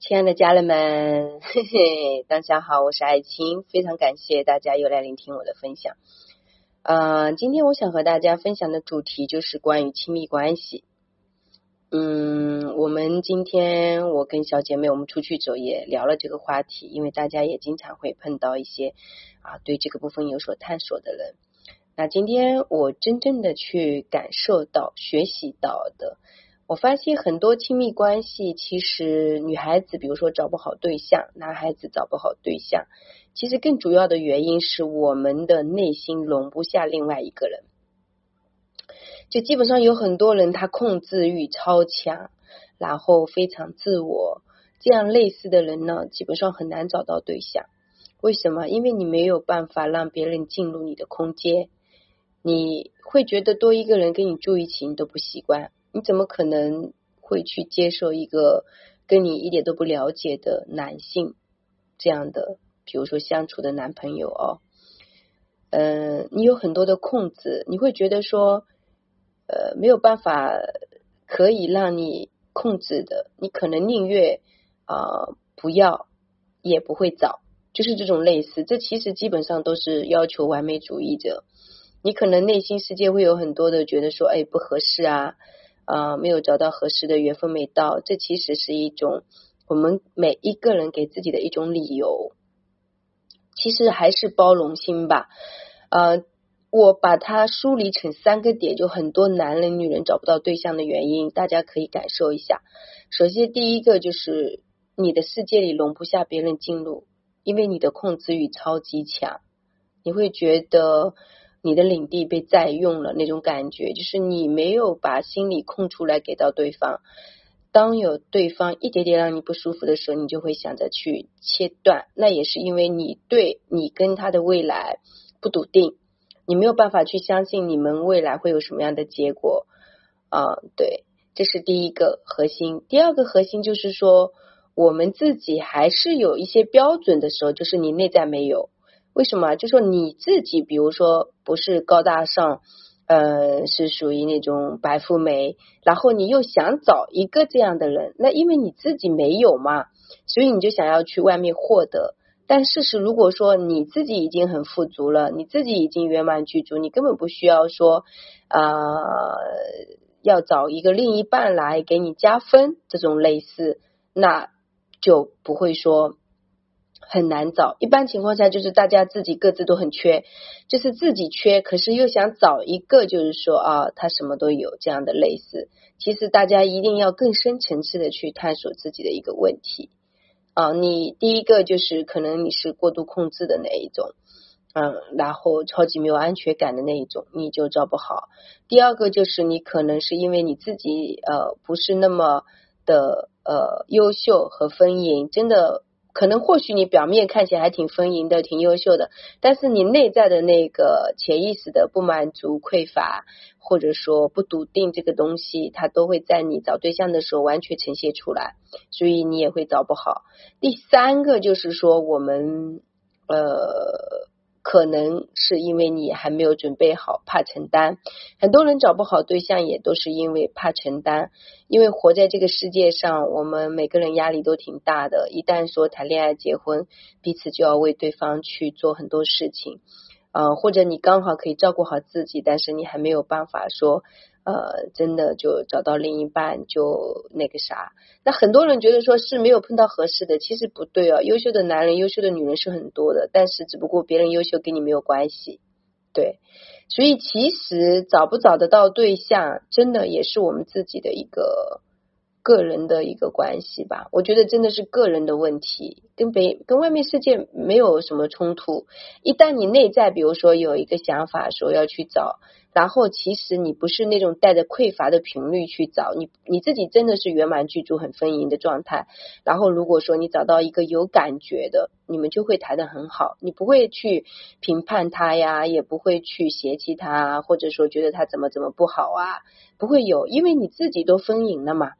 亲爱的家人们，嘿嘿，大家好，我是爱青，非常感谢大家又来聆听我的分享。呃，今天我想和大家分享的主题就是关于亲密关系。嗯，我们今天我跟小姐妹我们出去走也聊了这个话题，因为大家也经常会碰到一些啊对这个部分有所探索的人。那今天我真正的去感受到、学习到的。我发现很多亲密关系，其实女孩子比如说找不好对象，男孩子找不好对象，其实更主要的原因是我们的内心容不下另外一个人。就基本上有很多人他控制欲超强，然后非常自我，这样类似的人呢，基本上很难找到对象。为什么？因为你没有办法让别人进入你的空间，你会觉得多一个人跟你住一起，你都不习惯。你怎么可能会去接受一个跟你一点都不了解的男性这样的，比如说相处的男朋友哦？嗯，你有很多的控制，你会觉得说，呃，没有办法可以让你控制的，你可能宁愿啊不要，也不会找，就是这种类似。这其实基本上都是要求完美主义者，你可能内心世界会有很多的觉得说，哎，不合适啊。啊，没有找到合适的缘分没到，这其实是一种我们每一个人给自己的一种理由。其实还是包容心吧。呃，我把它梳理成三个点，就很多男人、女人找不到对象的原因，大家可以感受一下。首先，第一个就是你的世界里容不下别人进入，因为你的控制欲超级强，你会觉得。你的领地被占用了，那种感觉就是你没有把心里空出来给到对方。当有对方一点点让你不舒服的时候，你就会想着去切断。那也是因为你对你跟他的未来不笃定，你没有办法去相信你们未来会有什么样的结果啊？对，这是第一个核心。第二个核心就是说，我们自己还是有一些标准的时候，就是你内在没有。为什么？就说你自己，比如说不是高大上，呃，是属于那种白富美，然后你又想找一个这样的人，那因为你自己没有嘛，所以你就想要去外面获得。但事实如果说你自己已经很富足了，你自己已经圆满具足，你根本不需要说啊，要找一个另一半来给你加分，这种类似，那就不会说。很难找，一般情况下就是大家自己各自都很缺，就是自己缺，可是又想找一个，就是说啊，他什么都有这样的类似。其实大家一定要更深层次的去探索自己的一个问题啊。你第一个就是可能你是过度控制的那一种，嗯，然后超级没有安全感的那一种，你就找不好。第二个就是你可能是因为你自己呃不是那么的呃优秀和丰盈，真的。可能或许你表面看起来还挺丰盈的，挺优秀的，但是你内在的那个潜意识的不满足、匮乏，或者说不笃定这个东西，它都会在你找对象的时候完全呈现出来，所以你也会找不好。第三个就是说，我们呃。可能是因为你还没有准备好，怕承担。很多人找不好对象，也都是因为怕承担。因为活在这个世界上，我们每个人压力都挺大的。一旦说谈恋爱、结婚，彼此就要为对方去做很多事情。嗯，或者你刚好可以照顾好自己，但是你还没有办法说。呃，真的就找到另一半就那个啥，那很多人觉得说是没有碰到合适的，其实不对哦。优秀的男人、优秀的女人是很多的，但是只不过别人优秀跟你没有关系，对。所以其实找不找得到对象，真的也是我们自己的一个个人的一个关系吧。我觉得真的是个人的问题，跟别跟外面世界没有什么冲突。一旦你内在比如说有一个想法说要去找。然后，其实你不是那种带着匮乏的频率去找你，你自己真的是圆满具足、很丰盈的状态。然后，如果说你找到一个有感觉的，你们就会谈的很好。你不会去评判他呀，也不会去嫌弃他，或者说觉得他怎么怎么不好啊，不会有，因为你自己都丰盈了嘛，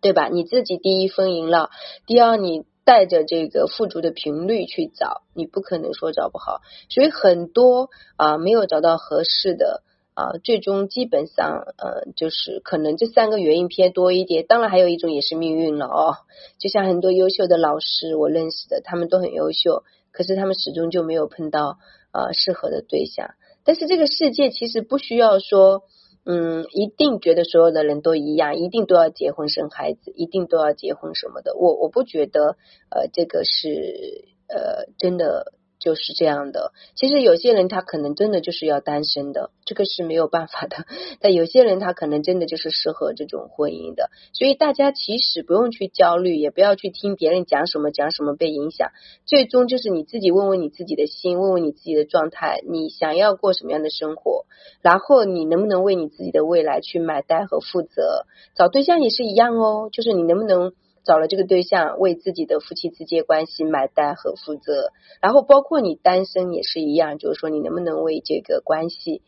对吧？你自己第一丰盈了，第二你。带着这个富足的频率去找，你不可能说找不好。所以很多啊没有找到合适的啊，最终基本上呃，就是可能这三个原因偏多一点。当然还有一种也是命运了哦，就像很多优秀的老师我认识的，他们都很优秀，可是他们始终就没有碰到呃适合的对象。但是这个世界其实不需要说。嗯，一定觉得所有的人都一样，一定都要结婚生孩子，一定都要结婚什么的。我我不觉得，呃，这个是呃真的。就是这样的，其实有些人他可能真的就是要单身的，这个是没有办法的。但有些人他可能真的就是适合这种婚姻的，所以大家其实不用去焦虑，也不要去听别人讲什么讲什么被影响。最终就是你自己问问你自己的心，问问你自己的状态，你想要过什么样的生活，然后你能不能为你自己的未来去买单和负责？找对象也是一样哦，就是你能不能。找了这个对象，为自己的夫妻之间关系买单和负责，然后包括你单身也是一样，就是说你能不能为这个关系，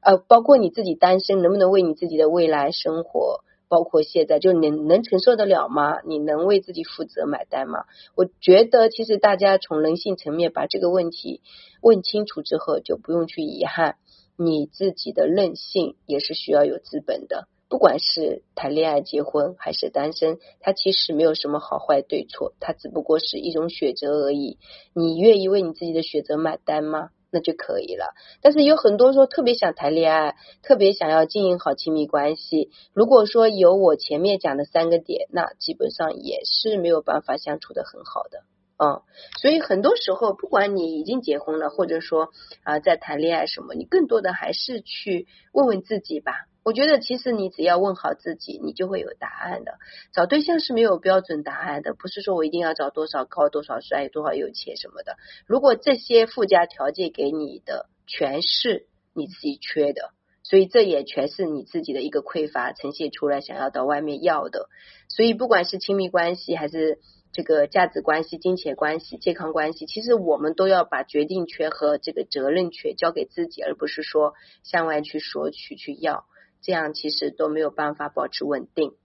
呃，包括你自己单身能不能为你自己的未来生活，包括现在，就能能承受得了吗？你能为自己负责买单吗？我觉得其实大家从人性层面把这个问题问清楚之后，就不用去遗憾，你自己的任性也是需要有资本的。不管是谈恋爱、结婚还是单身，它其实没有什么好坏对错，它只不过是一种选择而已。你愿意为你自己的选择买单吗？那就可以了。但是有很多说特别想谈恋爱，特别想要经营好亲密关系。如果说有我前面讲的三个点，那基本上也是没有办法相处的很好的。嗯，所以很多时候，不管你已经结婚了，或者说啊在谈恋爱什么，你更多的还是去问问自己吧。我觉得其实你只要问好自己，你就会有答案的。找对象是没有标准答案的，不是说我一定要找多少高、多少帅、多少有钱什么的。如果这些附加条件给你的全是你自己缺的，所以这也全是你自己的一个匮乏呈现出来，想要到外面要的。所以不管是亲密关系，还是这个价值关系、金钱关系、健康关系，其实我们都要把决定权和这个责任权交给自己，而不是说向外去索取、去要。这样其实都没有办法保持稳定，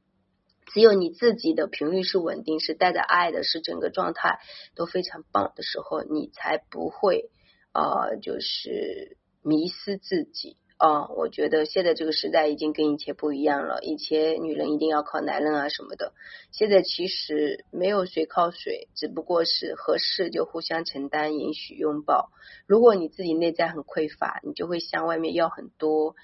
只有你自己的频率是稳定，是带着爱的，是整个状态都非常棒的时候，你才不会啊，就是迷失自己啊。我觉得现在这个时代已经跟以前不一样了，以前女人一定要靠男人啊什么的，现在其实没有谁靠谁，只不过是合适就互相承担、允许、拥抱。如果你自己内在很匮乏，你就会向外面要很多。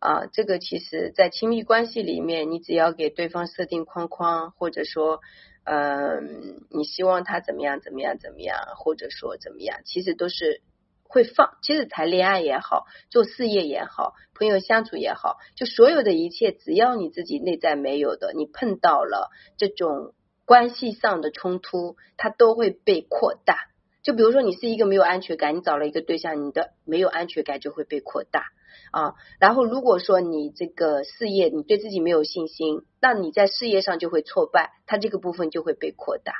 啊，这个其实，在亲密关系里面，你只要给对方设定框框，或者说，嗯，你希望他怎么样怎么样怎么样，或者说怎么样，其实都是会放。其实谈恋爱也好，做事业也好，朋友相处也好，就所有的一切，只要你自己内在没有的，你碰到了这种关系上的冲突，它都会被扩大。就比如说，你是一个没有安全感，你找了一个对象，你的没有安全感就会被扩大。啊，然后如果说你这个事业你对自己没有信心，那你在事业上就会挫败，它这个部分就会被扩大。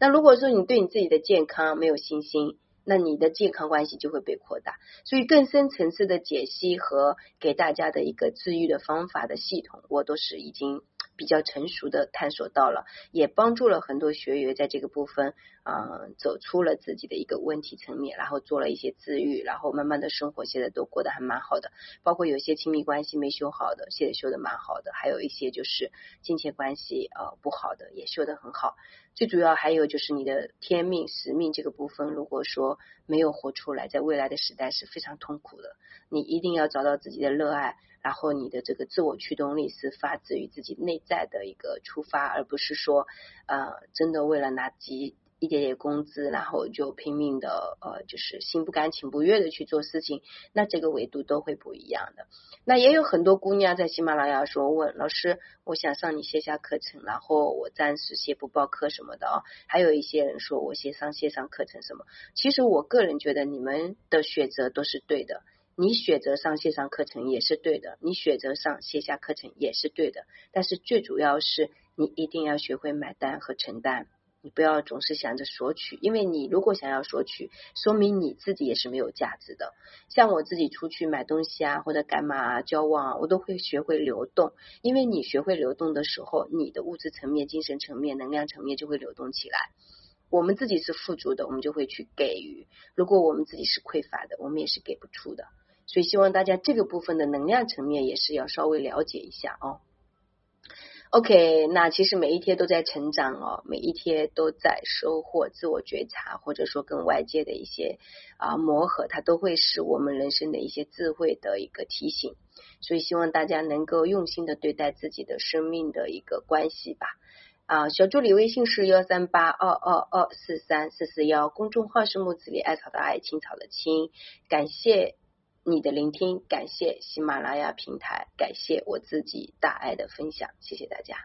那如果说你对你自己的健康没有信心，那你的健康关系就会被扩大。所以更深层次的解析和给大家的一个治愈的方法的系统，我都是已经。比较成熟的探索到了，也帮助了很多学员在这个部分啊走出了自己的一个问题层面，然后做了一些自愈，然后慢慢的生活现在都过得还蛮好的。包括有些亲密关系没修好的，现在修的蛮好的，还有一些就是金钱关系呃不好的也修得很好。最主要还有就是你的天命使命这个部分，如果说没有活出来，在未来的时代是非常痛苦的。你一定要找到自己的热爱。然后你的这个自我驱动力是发自于自己内在的一个出发，而不是说呃真的为了拿几一点点工资，然后就拼命的呃就是心不甘情不愿的去做事情，那这个维度都会不一样的。那也有很多姑娘在喜马拉雅说问老师，我想上你线下课程，然后我暂时先不报课什么的啊。还有一些人说我先上线上课程什么，其实我个人觉得你们的选择都是对的。你选择上线上课程也是对的，你选择上线下课程也是对的，但是最主要是你一定要学会买单和承担，不要总是想着索取，因为你如果想要索取，说明你自己也是没有价值的。像我自己出去买东西啊，或者干嘛啊，交往啊，我都会学会流动，因为你学会流动的时候，你的物质层面、精神层面、能量层面就会流动起来。我们自己是富足的，我们就会去给予；如果我们自己是匮乏的，我们也是给不出的。所以希望大家这个部分的能量层面也是要稍微了解一下哦。OK，那其实每一天都在成长哦，每一天都在收获自我觉察，或者说跟外界的一些啊磨合，它都会是我们人生的一些智慧的一个提醒。所以希望大家能够用心的对待自己的生命的一个关系吧。啊，小助理微信是幺三八二二二四三四四幺，公众号是木子里艾草的艾，青草的青。感谢你的聆听，感谢喜马拉雅平台，感谢我自己大爱的分享，谢谢大家。